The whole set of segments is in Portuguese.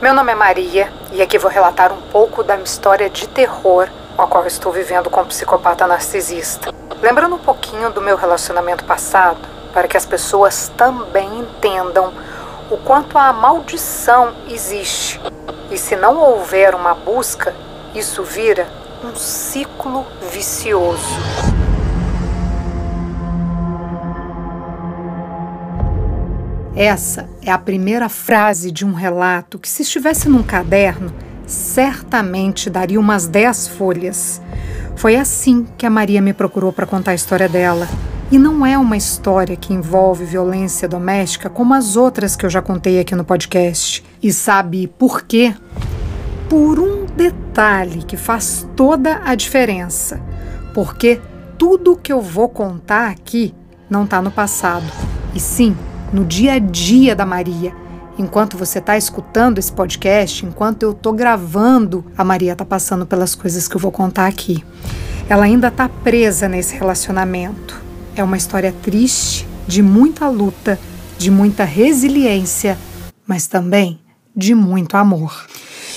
Meu nome é Maria e aqui vou relatar um pouco da minha história de terror com a qual estou vivendo com um psicopata narcisista. Lembrando um pouquinho do meu relacionamento passado, para que as pessoas também entendam o quanto a maldição existe. E se não houver uma busca, isso vira um ciclo vicioso. Essa é a primeira frase de um relato que, se estivesse num caderno, certamente daria umas 10 folhas. Foi assim que a Maria me procurou para contar a história dela. E não é uma história que envolve violência doméstica como as outras que eu já contei aqui no podcast. E sabe por quê? Por um detalhe que faz toda a diferença. Porque tudo que eu vou contar aqui não está no passado, e sim no dia a dia da Maria enquanto você está escutando esse podcast, enquanto eu estou gravando, a Maria está passando pelas coisas que eu vou contar aqui. Ela ainda está presa nesse relacionamento. É uma história triste, de muita luta, de muita resiliência, mas também de muito amor.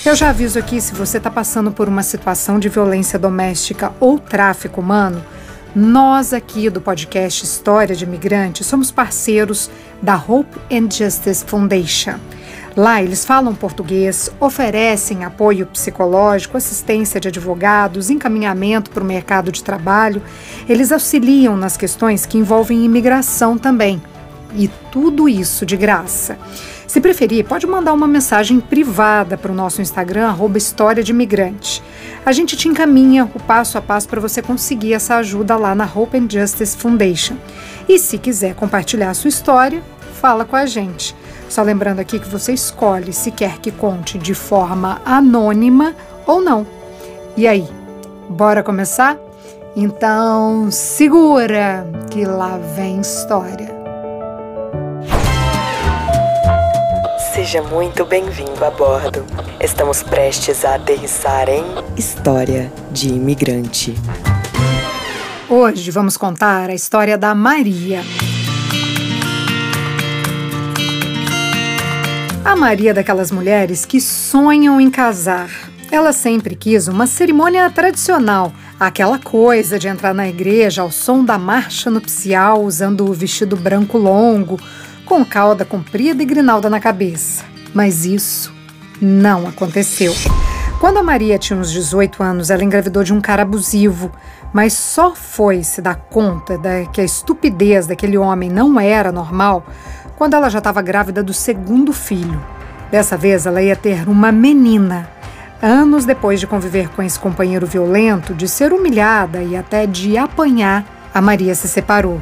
Eu já aviso aqui: se você está passando por uma situação de violência doméstica ou tráfico humano, nós aqui do podcast História de Imigrante somos parceiros da Hope and Justice Foundation. Lá eles falam português, oferecem apoio psicológico, assistência de advogados, encaminhamento para o mercado de trabalho. Eles auxiliam nas questões que envolvem imigração também. E tudo isso de graça. Se preferir, pode mandar uma mensagem privada para o nosso Instagram, arroba História de Imigrante. A gente te encaminha o passo a passo para você conseguir essa ajuda lá na Hope and Justice Foundation. E se quiser compartilhar a sua história, fala com a gente. Só lembrando aqui que você escolhe se quer que conte de forma anônima ou não. E aí, bora começar? Então, segura que lá vem história. Seja muito bem-vindo a bordo. Estamos prestes a aterrissar em História de Imigrante. Hoje vamos contar a história da Maria. A Maria é daquelas mulheres que sonham em casar. Ela sempre quis uma cerimônia tradicional, aquela coisa de entrar na igreja ao som da marcha nupcial usando o vestido branco longo, com cauda comprida e grinalda na cabeça. Mas isso não aconteceu. Quando a Maria tinha uns 18 anos, ela engravidou de um cara abusivo, mas só foi se dar conta da, que a estupidez daquele homem não era normal quando ela já estava grávida do segundo filho. Dessa vez, ela ia ter uma menina. Anos depois de conviver com esse companheiro violento, de ser humilhada e até de apanhar, a Maria se separou.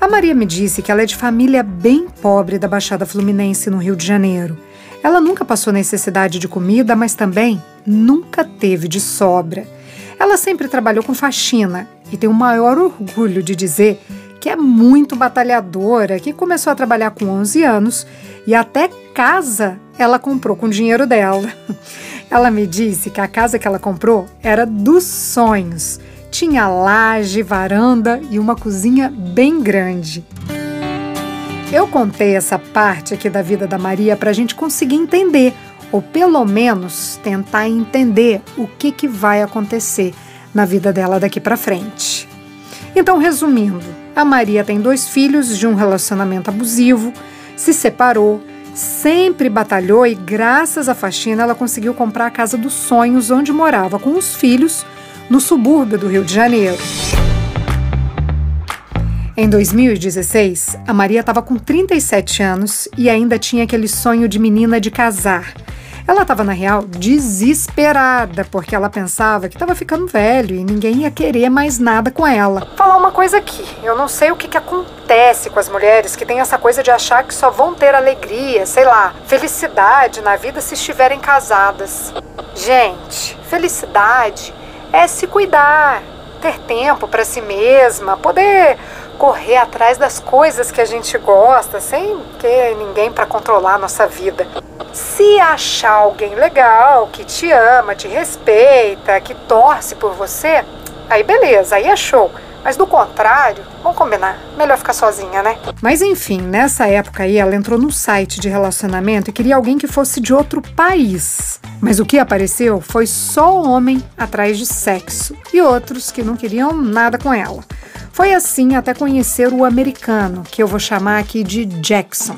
A Maria me disse que ela é de família bem pobre da Baixada Fluminense, no Rio de Janeiro. Ela nunca passou necessidade de comida, mas também nunca teve de sobra. Ela sempre trabalhou com faxina e tem o maior orgulho de dizer que é muito batalhadora, que começou a trabalhar com 11 anos e até casa ela comprou com o dinheiro dela. Ela me disse que a casa que ela comprou era dos sonhos tinha laje, varanda e uma cozinha bem grande. Eu contei essa parte aqui da vida da Maria para a gente conseguir entender, ou pelo menos tentar entender o que, que vai acontecer na vida dela daqui para frente. Então, resumindo, a Maria tem dois filhos de um relacionamento abusivo, se separou, sempre batalhou e, graças à faxina, ela conseguiu comprar a casa dos sonhos onde morava com os filhos no subúrbio do Rio de Janeiro. Em 2016, a Maria estava com 37 anos e ainda tinha aquele sonho de menina de casar. Ela estava, na real, desesperada, porque ela pensava que estava ficando velho e ninguém ia querer mais nada com ela. Falar uma coisa aqui: eu não sei o que, que acontece com as mulheres que têm essa coisa de achar que só vão ter alegria, sei lá, felicidade na vida se estiverem casadas. Gente, felicidade é se cuidar, ter tempo para si mesma, poder correr atrás das coisas que a gente gosta, sem ter ninguém para controlar a nossa vida. Se achar alguém legal, que te ama, te respeita, que torce por você, aí beleza, aí é. Mas do contrário, vamos combinar, melhor ficar sozinha, né? Mas enfim, nessa época aí ela entrou num site de relacionamento e queria alguém que fosse de outro país. Mas o que apareceu foi só homem atrás de sexo e outros que não queriam nada com ela. Foi assim até conhecer o americano, que eu vou chamar aqui de Jackson.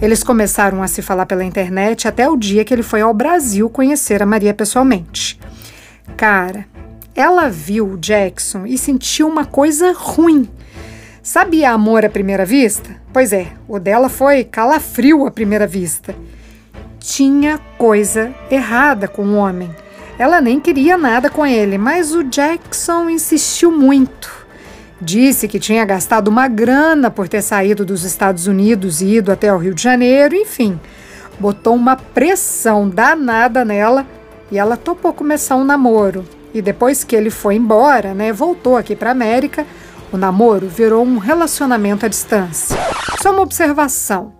Eles começaram a se falar pela internet até o dia que ele foi ao Brasil conhecer a Maria pessoalmente. Cara, ela viu o Jackson e sentiu uma coisa ruim. Sabia amor à primeira vista? Pois é, o dela foi calafrio à primeira vista. Tinha coisa errada com o homem. Ela nem queria nada com ele, mas o Jackson insistiu muito. Disse que tinha gastado uma grana por ter saído dos Estados Unidos e ido até o Rio de Janeiro, enfim. Botou uma pressão danada nela e ela topou começar um namoro. E depois que ele foi embora, né, voltou aqui para América, o namoro virou um relacionamento à distância. Só uma observação.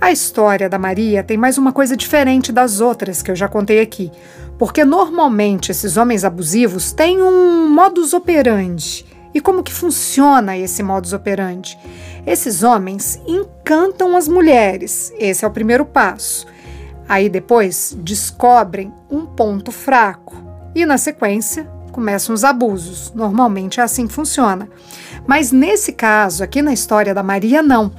A história da Maria tem mais uma coisa diferente das outras que eu já contei aqui, porque normalmente esses homens abusivos têm um modus operandi e como que funciona esse modus operandi? Esses homens encantam as mulheres, esse é o primeiro passo. Aí depois descobrem um ponto fraco e na sequência começam os abusos. Normalmente é assim que funciona. Mas nesse caso, aqui na história da Maria, não,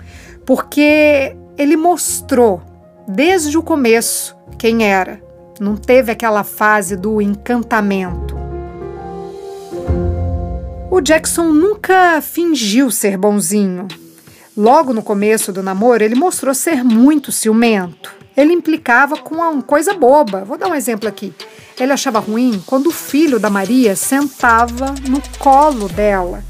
porque ele mostrou desde o começo quem era. Não teve aquela fase do encantamento. O Jackson nunca fingiu ser bonzinho. Logo no começo do namoro, ele mostrou ser muito ciumento. Ele implicava com uma coisa boba. Vou dar um exemplo aqui. Ele achava ruim quando o filho da Maria sentava no colo dela.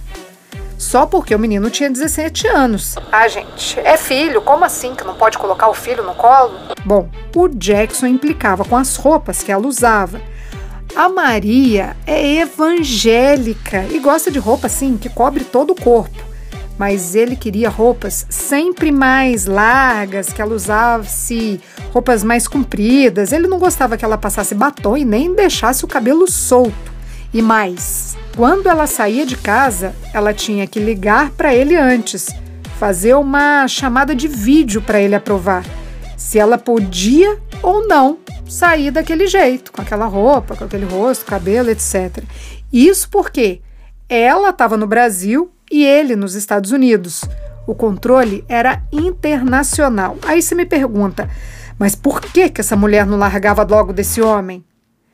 Só porque o menino tinha 17 anos. Ah, gente, é filho, como assim que não pode colocar o filho no colo? Bom, o Jackson implicava com as roupas que ela usava. A Maria é evangélica e gosta de roupa assim que cobre todo o corpo. Mas ele queria roupas sempre mais largas, que ela usasse roupas mais compridas. Ele não gostava que ela passasse batom e nem deixasse o cabelo solto. E mais, quando ela saía de casa, ela tinha que ligar para ele antes, fazer uma chamada de vídeo para ele aprovar se ela podia ou não sair daquele jeito, com aquela roupa, com aquele rosto, cabelo, etc. Isso porque ela estava no Brasil e ele nos Estados Unidos. O controle era internacional. Aí você me pergunta, mas por que, que essa mulher não largava logo desse homem?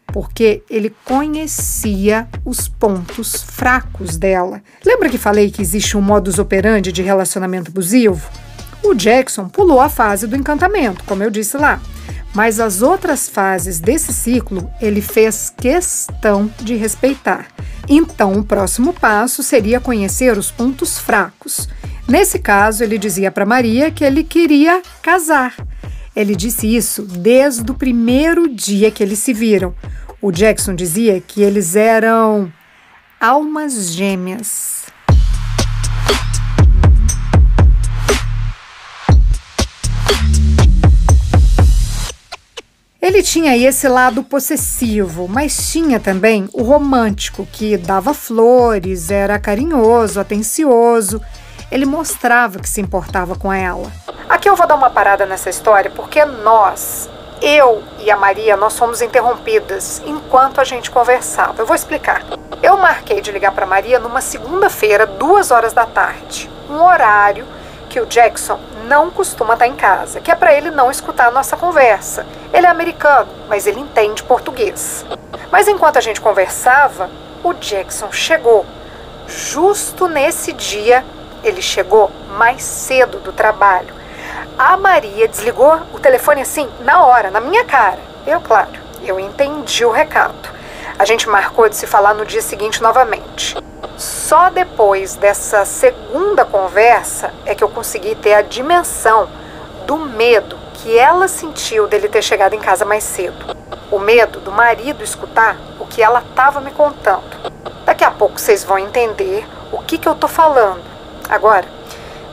Porque ele conhecia os pontos fracos dela. Lembra que falei que existe um modus operandi de relacionamento abusivo? O Jackson pulou a fase do encantamento, como eu disse lá, mas as outras fases desse ciclo ele fez questão de respeitar. Então, o próximo passo seria conhecer os pontos fracos. Nesse caso, ele dizia para Maria que ele queria casar. Ele disse isso desde o primeiro dia que eles se viram. O Jackson dizia que eles eram almas gêmeas. Ele tinha aí esse lado possessivo, mas tinha também o romântico, que dava flores, era carinhoso, atencioso. Ele mostrava que se importava com ela. Aqui eu vou dar uma parada nessa história porque nós, eu e a Maria, nós fomos interrompidas enquanto a gente conversava. Eu vou explicar. Eu marquei de ligar para Maria numa segunda-feira, duas horas da tarde, um horário que o Jackson não costuma estar em casa, que é para ele não escutar a nossa conversa. Ele é americano, mas ele entende português. Mas enquanto a gente conversava, o Jackson chegou. Justo nesse dia, ele chegou mais cedo do trabalho. A Maria desligou o telefone assim, na hora, na minha cara. Eu, claro, eu entendi o recado. A gente marcou de se falar no dia seguinte novamente. Só depois dessa segunda conversa é que eu consegui ter a dimensão do medo que ela sentiu dele ter chegado em casa mais cedo. O medo do marido escutar o que ela estava me contando. Daqui a pouco vocês vão entender o que, que eu tô falando. Agora,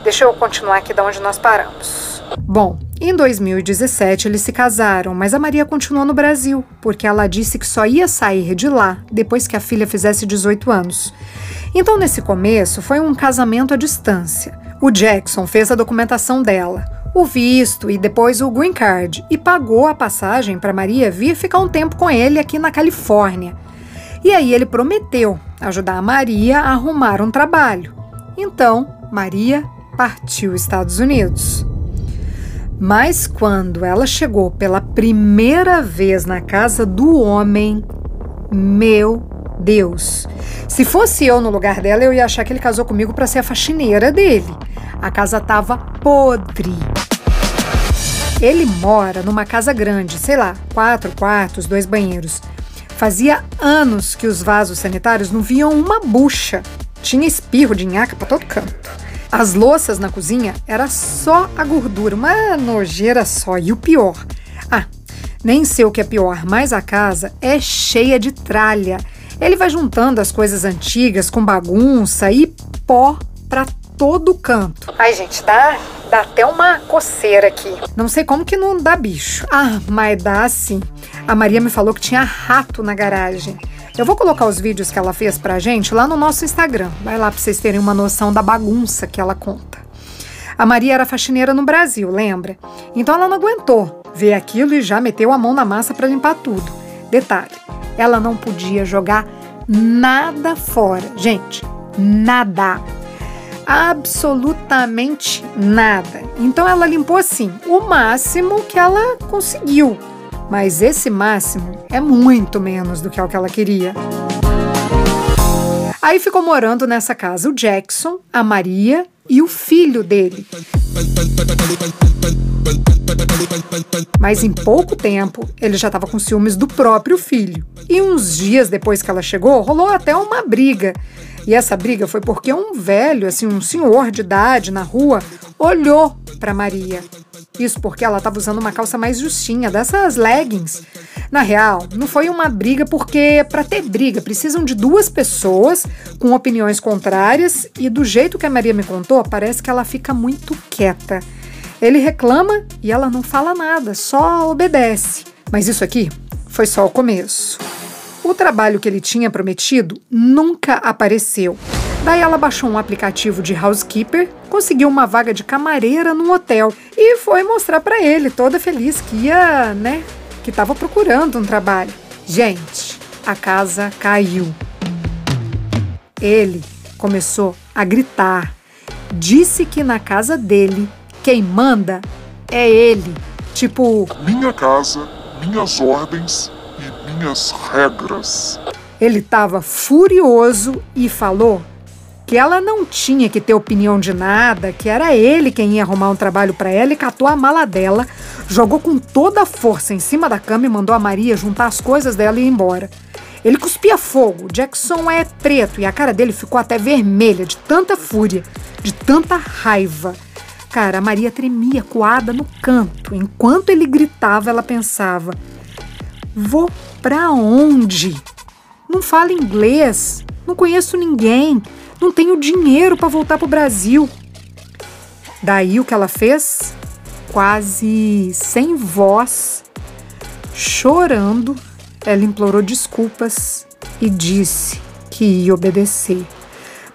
deixa eu continuar aqui de onde nós paramos. Bom, Em 2017, eles se casaram, mas a Maria continuou no Brasil, porque ela disse que só ia sair de lá depois que a filha fizesse 18 anos. Então, nesse começo, foi um casamento à distância. O Jackson fez a documentação dela, o visto e depois o green card e pagou a passagem para Maria vir ficar um tempo com ele aqui na Califórnia. E aí ele prometeu ajudar a Maria a arrumar um trabalho. Então, Maria partiu Estados Unidos. Mas quando ela chegou pela primeira vez na casa do homem, meu Deus. Se fosse eu no lugar dela, eu ia achar que ele casou comigo para ser a faxineira dele. A casa tava podre. Ele mora numa casa grande, sei lá, quatro quartos, dois banheiros. Fazia anos que os vasos sanitários não viam uma bucha. Tinha espirro de nhaca para todo canto. As louças na cozinha era só a gordura, uma nojeira só. E o pior, ah, nem sei o que é pior, mas a casa é cheia de tralha. Ele vai juntando as coisas antigas com bagunça e pó para todo canto. Ai, gente, dá, dá até uma coceira aqui. Não sei como que não dá bicho. Ah, mas dá sim. A Maria me falou que tinha rato na garagem. Eu vou colocar os vídeos que ela fez pra gente lá no nosso Instagram. Vai lá pra vocês terem uma noção da bagunça que ela conta. A Maria era faxineira no Brasil, lembra? Então ela não aguentou ver aquilo e já meteu a mão na massa para limpar tudo. Detalhe, ela não podia jogar nada fora. Gente, nada. Absolutamente nada. Então ela limpou assim, o máximo que ela conseguiu. Mas esse máximo é muito menos do que o que ela queria. Aí ficou morando nessa casa o Jackson, a Maria e o filho dele. Mas em pouco tempo, ele já estava com ciúmes do próprio filho. E uns dias depois que ela chegou, rolou até uma briga. E essa briga foi porque um velho, assim, um senhor de idade na rua, olhou para Maria. Isso porque ela estava usando uma calça mais justinha, dessas leggings. Na real, não foi uma briga porque para ter briga precisam de duas pessoas com opiniões contrárias e do jeito que a Maria me contou, parece que ela fica muito quieta. Ele reclama e ela não fala nada, só obedece. Mas isso aqui foi só o começo. O trabalho que ele tinha prometido nunca apareceu. Daí ela baixou um aplicativo de housekeeper, conseguiu uma vaga de camareira num hotel e foi mostrar para ele, toda feliz que ia, né, que estava procurando um trabalho. Gente, a casa caiu. Ele começou a gritar. Disse que na casa dele, quem manda é ele. Tipo, minha casa, minhas ordens minhas regras. Ele estava furioso e falou que ela não tinha que ter opinião de nada, que era ele quem ia arrumar um trabalho para ela e catou a mala dela, jogou com toda a força em cima da cama e mandou a Maria juntar as coisas dela e ir embora. Ele cuspia fogo. Jackson é preto e a cara dele ficou até vermelha de tanta fúria, de tanta raiva. Cara, a Maria tremia coada no canto. Enquanto ele gritava, ela pensava: Vou para onde? Não falo inglês, não conheço ninguém, não tenho dinheiro para voltar para o Brasil. Daí o que ela fez? Quase sem voz, chorando, ela implorou desculpas e disse que ia obedecer.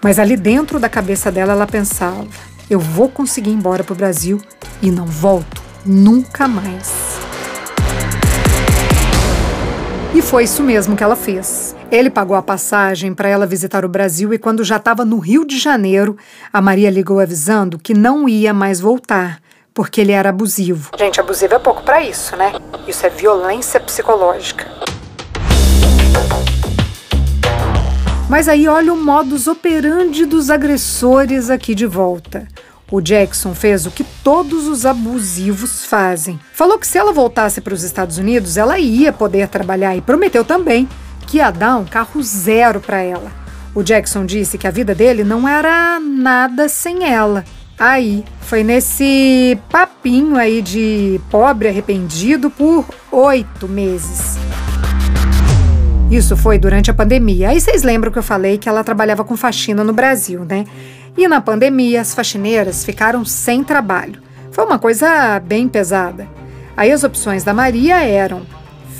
Mas ali dentro da cabeça dela ela pensava: eu vou conseguir ir embora para o Brasil e não volto nunca mais. E foi isso mesmo que ela fez. Ele pagou a passagem para ela visitar o Brasil e, quando já estava no Rio de Janeiro, a Maria ligou avisando que não ia mais voltar, porque ele era abusivo. Gente, abusivo é pouco para isso, né? Isso é violência psicológica. Mas aí olha o modus operandi dos agressores aqui de volta. O Jackson fez o que todos os abusivos fazem. Falou que se ela voltasse para os Estados Unidos, ela ia poder trabalhar e prometeu também que ia dar um carro zero para ela. O Jackson disse que a vida dele não era nada sem ela. Aí, foi nesse papinho aí de pobre arrependido por oito meses. Isso foi durante a pandemia. Aí vocês lembram que eu falei que ela trabalhava com faxina no Brasil, né? E na pandemia, as faxineiras ficaram sem trabalho. Foi uma coisa bem pesada. Aí as opções da Maria eram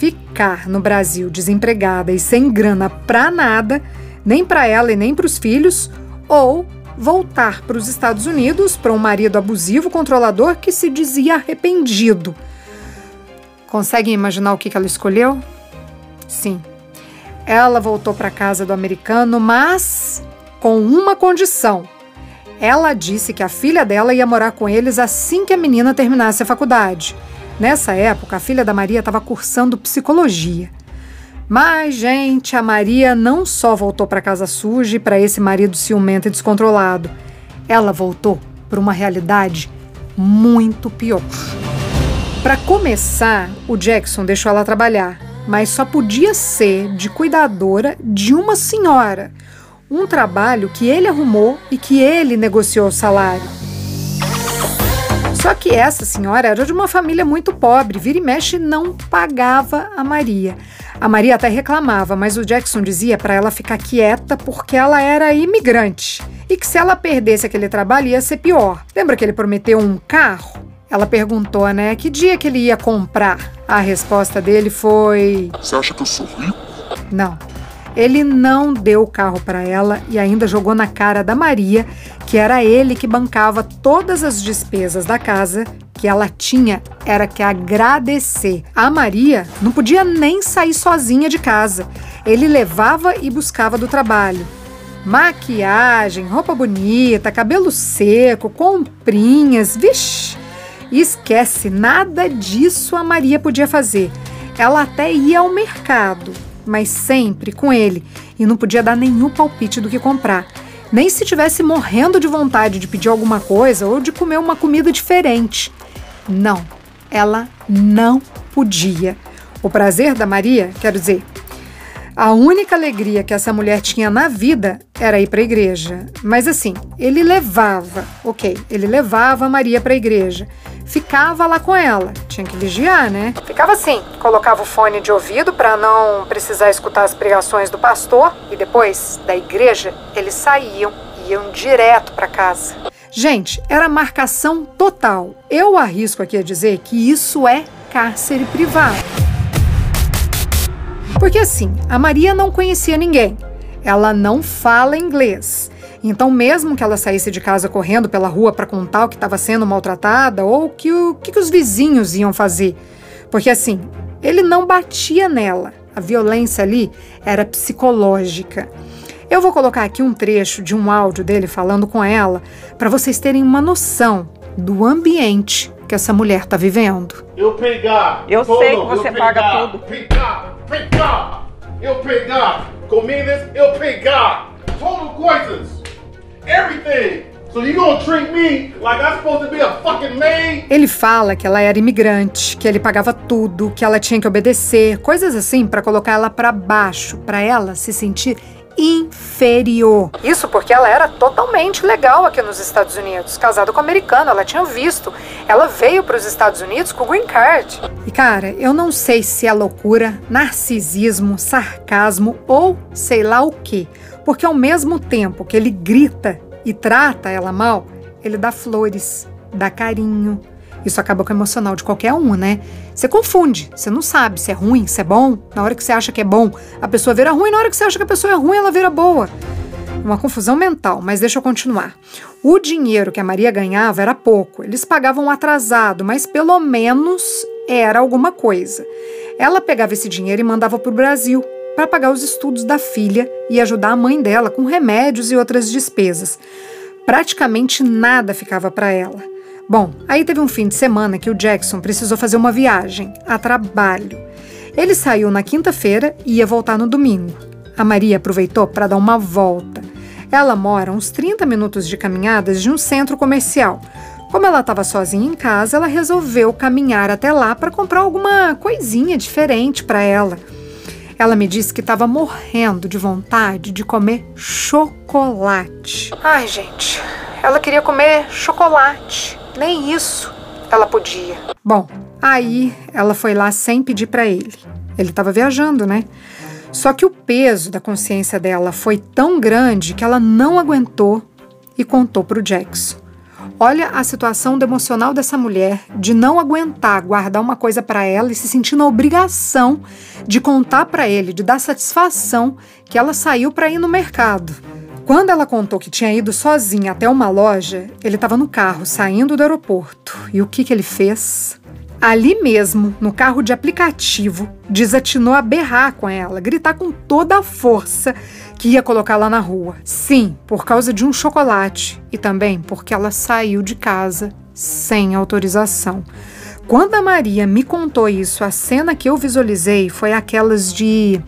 ficar no Brasil desempregada e sem grana pra nada, nem para ela e nem para os filhos, ou voltar para os Estados Unidos para um marido abusivo, controlador que se dizia arrependido. Conseguem imaginar o que ela escolheu? Sim. Ela voltou para casa do americano, mas com uma condição. Ela disse que a filha dela ia morar com eles assim que a menina terminasse a faculdade. Nessa época, a filha da Maria estava cursando psicologia. Mas, gente, a Maria não só voltou para casa suja e para esse marido ciumento e descontrolado. Ela voltou para uma realidade muito pior. Para começar, o Jackson deixou ela trabalhar, mas só podia ser de cuidadora de uma senhora. Um trabalho que ele arrumou e que ele negociou o salário. Só que essa senhora era de uma família muito pobre, vira e mexe não pagava a Maria. A Maria até reclamava, mas o Jackson dizia para ela ficar quieta porque ela era imigrante e que se ela perdesse aquele trabalho ia ser pior. Lembra que ele prometeu um carro? Ela perguntou, né, que dia que ele ia comprar. A resposta dele foi: Você acha que eu sou rico? Não. Ele não deu o carro para ela e ainda jogou na cara da Maria que era ele que bancava todas as despesas da casa que ela tinha era que agradecer. A Maria não podia nem sair sozinha de casa. Ele levava e buscava do trabalho. Maquiagem, roupa bonita, cabelo seco, comprinhas, vixi. Esquece, nada disso a Maria podia fazer. Ela até ia ao mercado, mas sempre com ele, e não podia dar nenhum palpite do que comprar. Nem se tivesse morrendo de vontade de pedir alguma coisa ou de comer uma comida diferente. Não, ela não podia. O prazer da Maria, quero dizer, a única alegria que essa mulher tinha na vida era ir para a igreja. Mas assim, ele levava, ok, ele levava a Maria para a igreja. Ficava lá com ela, tinha que vigiar, né? Ficava assim, colocava o fone de ouvido para não precisar escutar as pregações do pastor e depois da igreja eles saíam, iam direto para casa. Gente, era marcação total. Eu arrisco aqui a dizer que isso é cárcere privado. Porque assim, a Maria não conhecia ninguém. Ela não fala inglês. Então, mesmo que ela saísse de casa correndo pela rua para contar o que estava sendo maltratada ou que o que, que os vizinhos iam fazer. Porque assim, ele não batia nela. A violência ali era psicológica. Eu vou colocar aqui um trecho de um áudio dele falando com ela para vocês terem uma noção do ambiente que essa mulher está vivendo. Eu pegar. Eu todo, sei que você eu paga pegar, tudo. Pegar, pegar. Eu pegar. Comidas, eu pegar. Total coisas. Everything. So you gonna treat me like I'm supposed to be a fucking maid? Ele fala que ela era imigrante, que ele pagava tudo, que ela tinha que obedecer, coisas assim para colocar ela para baixo, para ela se sentir inferior. Isso porque ela era totalmente legal aqui nos Estados Unidos, casada com um americano, ela tinha visto. Ela veio para os Estados Unidos com o green card. E cara, eu não sei se é loucura, narcisismo, sarcasmo ou sei lá o que, porque ao mesmo tempo que ele grita e trata ela mal, ele dá flores, dá carinho, isso acaba com o emocional de qualquer um, né? Você confunde, você não sabe se é ruim, se é bom. Na hora que você acha que é bom, a pessoa vira ruim, na hora que você acha que a pessoa é ruim, ela vira boa. Uma confusão mental, mas deixa eu continuar. O dinheiro que a Maria ganhava era pouco, eles pagavam atrasado, mas pelo menos era alguma coisa. Ela pegava esse dinheiro e mandava para o Brasil para pagar os estudos da filha e ajudar a mãe dela com remédios e outras despesas. Praticamente nada ficava para ela. Bom, aí teve um fim de semana que o Jackson precisou fazer uma viagem, a trabalho. Ele saiu na quinta-feira e ia voltar no domingo. A Maria aproveitou para dar uma volta. Ela mora uns 30 minutos de caminhadas de um centro comercial. Como ela estava sozinha em casa, ela resolveu caminhar até lá para comprar alguma coisinha diferente para ela. Ela me disse que estava morrendo de vontade de comer chocolate. Ai, gente, ela queria comer chocolate. Nem isso ela podia. Bom, aí ela foi lá sem pedir para ele. Ele estava viajando, né? Só que o peso da consciência dela foi tão grande que ela não aguentou e contou para o Jackson. Olha a situação emocional dessa mulher de não aguentar guardar uma coisa para ela e se sentir na obrigação de contar para ele, de dar satisfação que ela saiu para ir no mercado. Quando ela contou que tinha ido sozinha até uma loja, ele estava no carro saindo do aeroporto. E o que, que ele fez? Ali mesmo, no carro de aplicativo, desatinou a berrar com ela, gritar com toda a força que ia colocá-la na rua. Sim, por causa de um chocolate e também porque ela saiu de casa sem autorização. Quando a Maria me contou isso, a cena que eu visualizei foi aquelas de.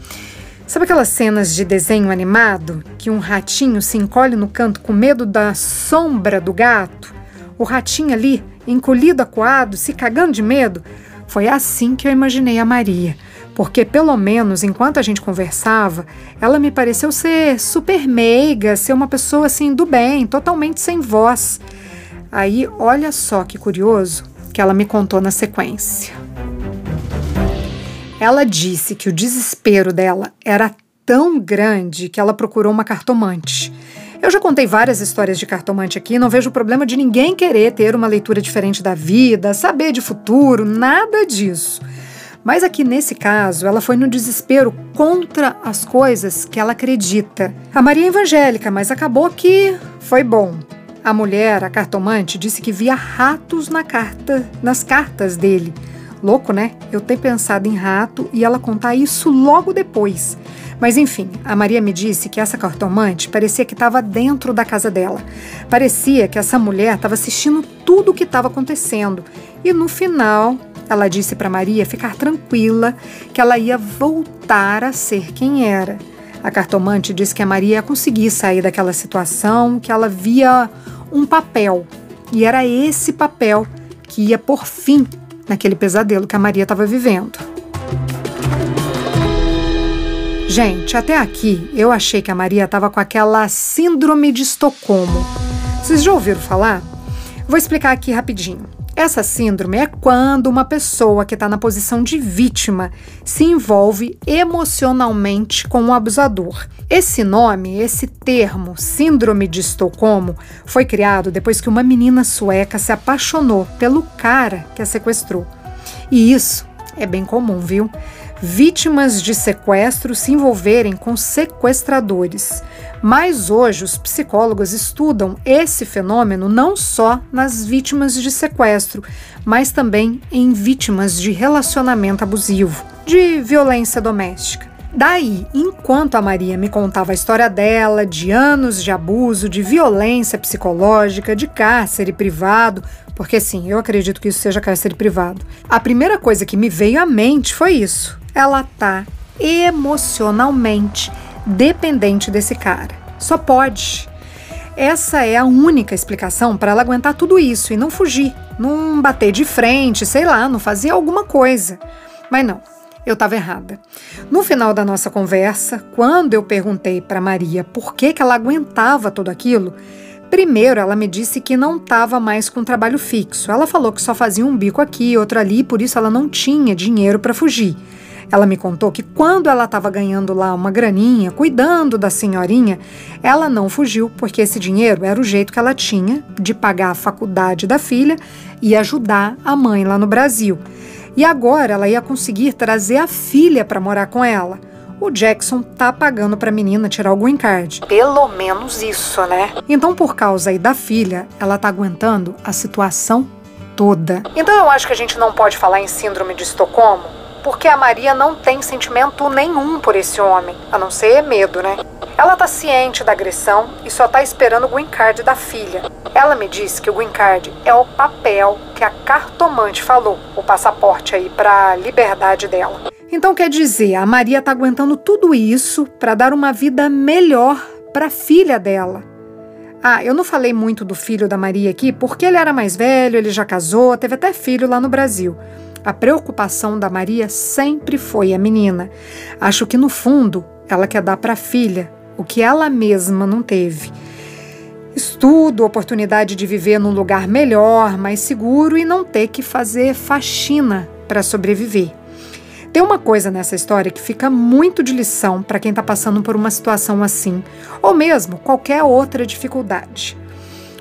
Sabe aquelas cenas de desenho animado? Que um ratinho se encolhe no canto com medo da sombra do gato? O ratinho ali, encolhido, acuado, se cagando de medo? Foi assim que eu imaginei a Maria porque pelo menos enquanto a gente conversava, ela me pareceu ser super meiga, ser uma pessoa assim do bem, totalmente sem voz. Aí, olha só que curioso que ela me contou na sequência. Ela disse que o desespero dela era tão grande que ela procurou uma cartomante. Eu já contei várias histórias de cartomante aqui, não vejo problema de ninguém querer ter uma leitura diferente da vida, saber de futuro, nada disso. Mas aqui nesse caso, ela foi no desespero contra as coisas que ela acredita. A Maria é evangélica, mas acabou que foi bom. A mulher, a cartomante, disse que via ratos na carta, nas cartas dele. Louco, né? Eu ter pensado em rato e ela contar isso logo depois. Mas enfim, a Maria me disse que essa cartomante parecia que estava dentro da casa dela. Parecia que essa mulher estava assistindo tudo o que estava acontecendo. E no final, ela disse para Maria ficar tranquila que ela ia voltar a ser quem era. A cartomante disse que a Maria ia conseguir sair daquela situação, que ela via um papel. E era esse papel que ia por fim naquele pesadelo que a Maria estava vivendo. Gente, até aqui eu achei que a Maria estava com aquela síndrome de Estocolmo. Vocês já ouviram falar? Vou explicar aqui rapidinho. Essa síndrome é quando uma pessoa que está na posição de vítima se envolve emocionalmente com o abusador. Esse nome, esse termo, Síndrome de Estocolmo, foi criado depois que uma menina sueca se apaixonou pelo cara que a sequestrou. E isso é bem comum, viu? Vítimas de sequestro se envolverem com sequestradores. Mas hoje os psicólogos estudam esse fenômeno não só nas vítimas de sequestro, mas também em vítimas de relacionamento abusivo, de violência doméstica. Daí, enquanto a Maria me contava a história dela, de anos de abuso, de violência psicológica, de cárcere privado, porque sim, eu acredito que isso seja cárcere privado, a primeira coisa que me veio à mente foi isso ela tá emocionalmente dependente desse cara. Só pode. Essa é a única explicação para ela aguentar tudo isso e não fugir, não bater de frente, sei lá, não fazer alguma coisa. Mas não, eu estava errada. No final da nossa conversa, quando eu perguntei para Maria por que, que ela aguentava tudo aquilo, primeiro ela me disse que não estava mais com trabalho fixo. Ela falou que só fazia um bico aqui, outro ali, por isso ela não tinha dinheiro para fugir. Ela me contou que quando ela estava ganhando lá uma graninha, cuidando da senhorinha, ela não fugiu, porque esse dinheiro era o jeito que ela tinha de pagar a faculdade da filha e ajudar a mãe lá no Brasil. E agora ela ia conseguir trazer a filha para morar com ela. O Jackson tá pagando para a menina tirar o green card. Pelo menos isso, né? Então, por causa aí da filha, ela tá aguentando a situação toda. Então, eu acho que a gente não pode falar em síndrome de Estocolmo porque a Maria não tem sentimento nenhum por esse homem, a não ser medo, né? Ela tá ciente da agressão e só tá esperando o green card da filha. Ela me disse que o green card é o papel que a cartomante falou, o passaporte aí para liberdade dela. Então quer dizer, a Maria tá aguentando tudo isso para dar uma vida melhor para a filha dela. Ah, eu não falei muito do filho da Maria aqui porque ele era mais velho, ele já casou, teve até filho lá no Brasil. A preocupação da Maria sempre foi a menina. Acho que no fundo ela quer dar para a filha o que ela mesma não teve. Estudo, oportunidade de viver num lugar melhor, mais seguro e não ter que fazer faxina para sobreviver. Tem uma coisa nessa história que fica muito de lição para quem está passando por uma situação assim, ou mesmo qualquer outra dificuldade.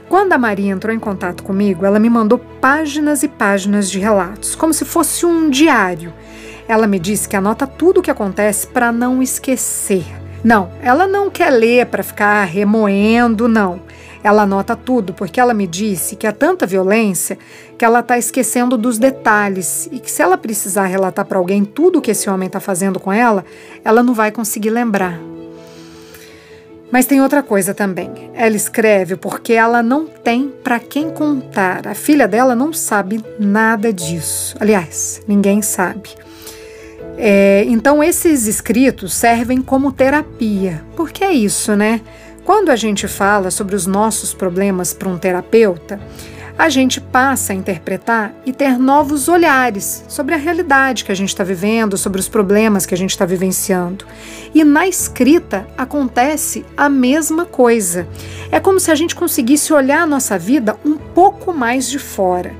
Quando a Maria entrou em contato comigo, ela me mandou páginas e páginas de relatos, como se fosse um diário. Ela me disse que anota tudo o que acontece para não esquecer. Não, ela não quer ler para ficar remoendo, não. Ela anota tudo porque ela me disse que há tanta violência que ela está esquecendo dos detalhes e que se ela precisar relatar para alguém tudo o que esse homem está fazendo com ela, ela não vai conseguir lembrar. Mas tem outra coisa também. Ela escreve porque ela não tem para quem contar. A filha dela não sabe nada disso. Aliás, ninguém sabe. É, então, esses escritos servem como terapia. Porque é isso, né? Quando a gente fala sobre os nossos problemas para um terapeuta, a gente passa a interpretar e ter novos olhares sobre a realidade que a gente está vivendo, sobre os problemas que a gente está vivenciando. E na escrita acontece a mesma coisa. É como se a gente conseguisse olhar a nossa vida um pouco mais de fora.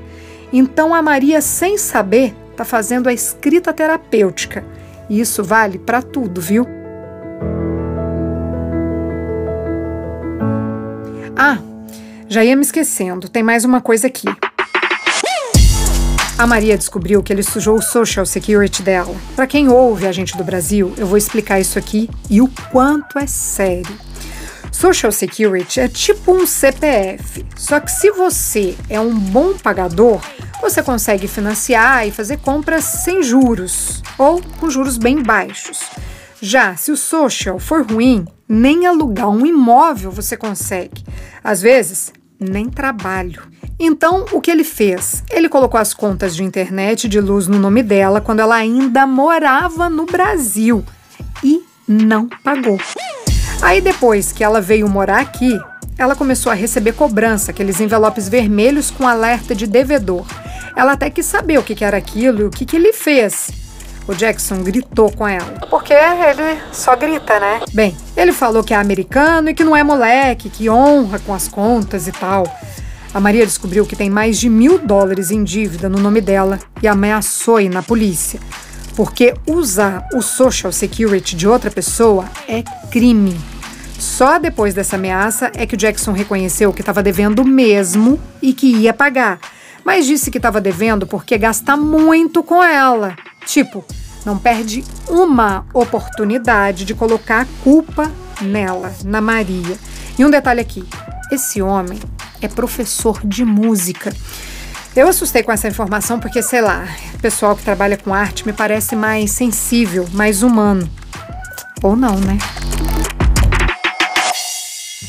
Então a Maria, sem saber, está fazendo a escrita terapêutica. E isso vale para tudo, viu? Ah, já ia me esquecendo, tem mais uma coisa aqui. A Maria descobriu que ele sujou o social security dela. Para quem ouve a gente do Brasil, eu vou explicar isso aqui e o quanto é sério. Social Security é tipo um CPF, só que se você é um bom pagador, você consegue financiar e fazer compras sem juros ou com juros bem baixos. Já se o social for ruim, nem alugar um imóvel você consegue. Às vezes, nem trabalho. Então, o que ele fez? Ele colocou as contas de internet de luz no nome dela quando ela ainda morava no Brasil e não pagou. Aí, depois que ela veio morar aqui, ela começou a receber cobrança, aqueles envelopes vermelhos com alerta de devedor. Ela até quis saber o que era aquilo e o que ele fez. O Jackson gritou com ela. Porque ele só grita, né? Bem, ele falou que é americano e que não é moleque, que honra com as contas e tal. A Maria descobriu que tem mais de mil dólares em dívida no nome dela e ameaçou ir na polícia. Porque usar o Social Security de outra pessoa é crime. Só depois dessa ameaça é que o Jackson reconheceu que estava devendo mesmo e que ia pagar. Mas disse que estava devendo porque gasta muito com ela. Tipo, não perde uma oportunidade de colocar a culpa nela, na Maria. E um detalhe aqui: esse homem é professor de música. Eu assustei com essa informação porque, sei lá, pessoal que trabalha com arte me parece mais sensível, mais humano. Ou não, né?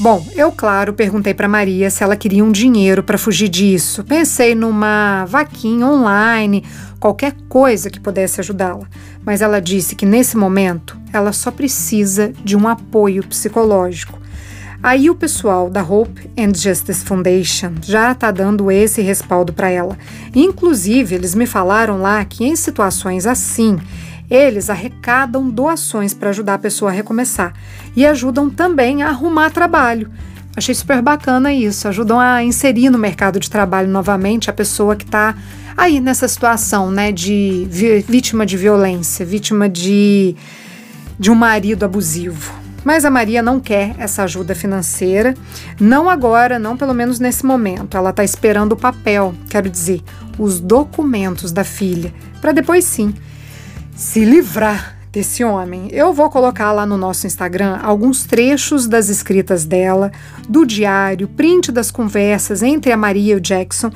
Bom, eu, claro, perguntei para Maria se ela queria um dinheiro para fugir disso. Pensei numa vaquinha online, qualquer coisa que pudesse ajudá-la. Mas ela disse que nesse momento ela só precisa de um apoio psicológico. Aí o pessoal da Hope and Justice Foundation já está dando esse respaldo para ela. Inclusive, eles me falaram lá que em situações assim, eles arrecadam doações para ajudar a pessoa a recomeçar e ajudam também a arrumar trabalho. Achei super bacana isso, ajudam a inserir no mercado de trabalho novamente a pessoa que está aí nessa situação, né, de vítima de violência, vítima de, de um marido abusivo. Mas a Maria não quer essa ajuda financeira, não agora, não pelo menos nesse momento. Ela está esperando o papel, quero dizer, os documentos da filha, para depois sim se livrar desse homem. Eu vou colocar lá no nosso Instagram alguns trechos das escritas dela, do diário, print das conversas entre a Maria e o Jackson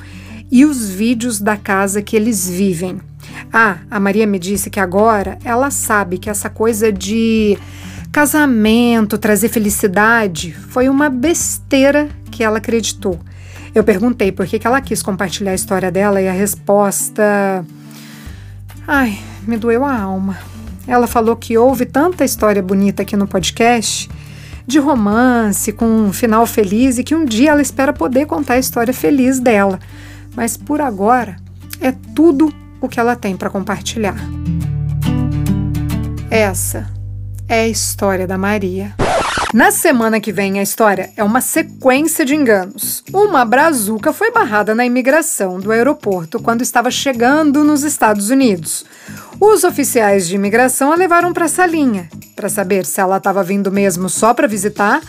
e os vídeos da casa que eles vivem. Ah, a Maria me disse que agora ela sabe que essa coisa de casamento, trazer felicidade, foi uma besteira que ela acreditou. Eu perguntei por que ela quis compartilhar a história dela e a resposta. Ai, me doeu a alma. Ela falou que houve tanta história bonita aqui no podcast, de romance, com um final feliz, e que um dia ela espera poder contar a história feliz dela. Mas por agora, é tudo o que ela tem para compartilhar. Essa é a história da Maria. Na semana que vem, a história é uma sequência de enganos. Uma brazuca foi barrada na imigração do aeroporto quando estava chegando nos Estados Unidos. Os oficiais de imigração a levaram para a salinha para saber se ela estava vindo mesmo só para visitar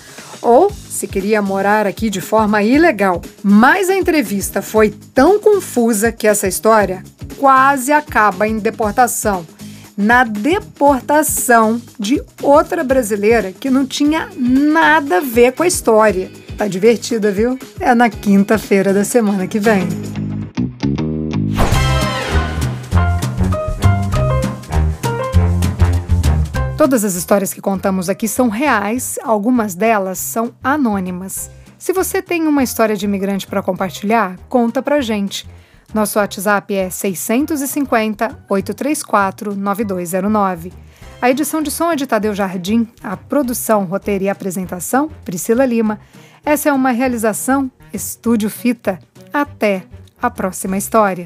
ou se queria morar aqui de forma ilegal. Mas a entrevista foi tão confusa que essa história quase acaba em deportação. Na deportação de outra brasileira que não tinha nada a ver com a história. Tá divertida, viu? É na quinta-feira da semana que vem. Todas as histórias que contamos aqui são reais, algumas delas são anônimas. Se você tem uma história de imigrante para compartilhar, conta pra gente. Nosso WhatsApp é 650 834 9209. A edição de som é de Tadeu Jardim, a produção, roteiro e apresentação, Priscila Lima. Essa é uma realização Estúdio Fita. Até a próxima história.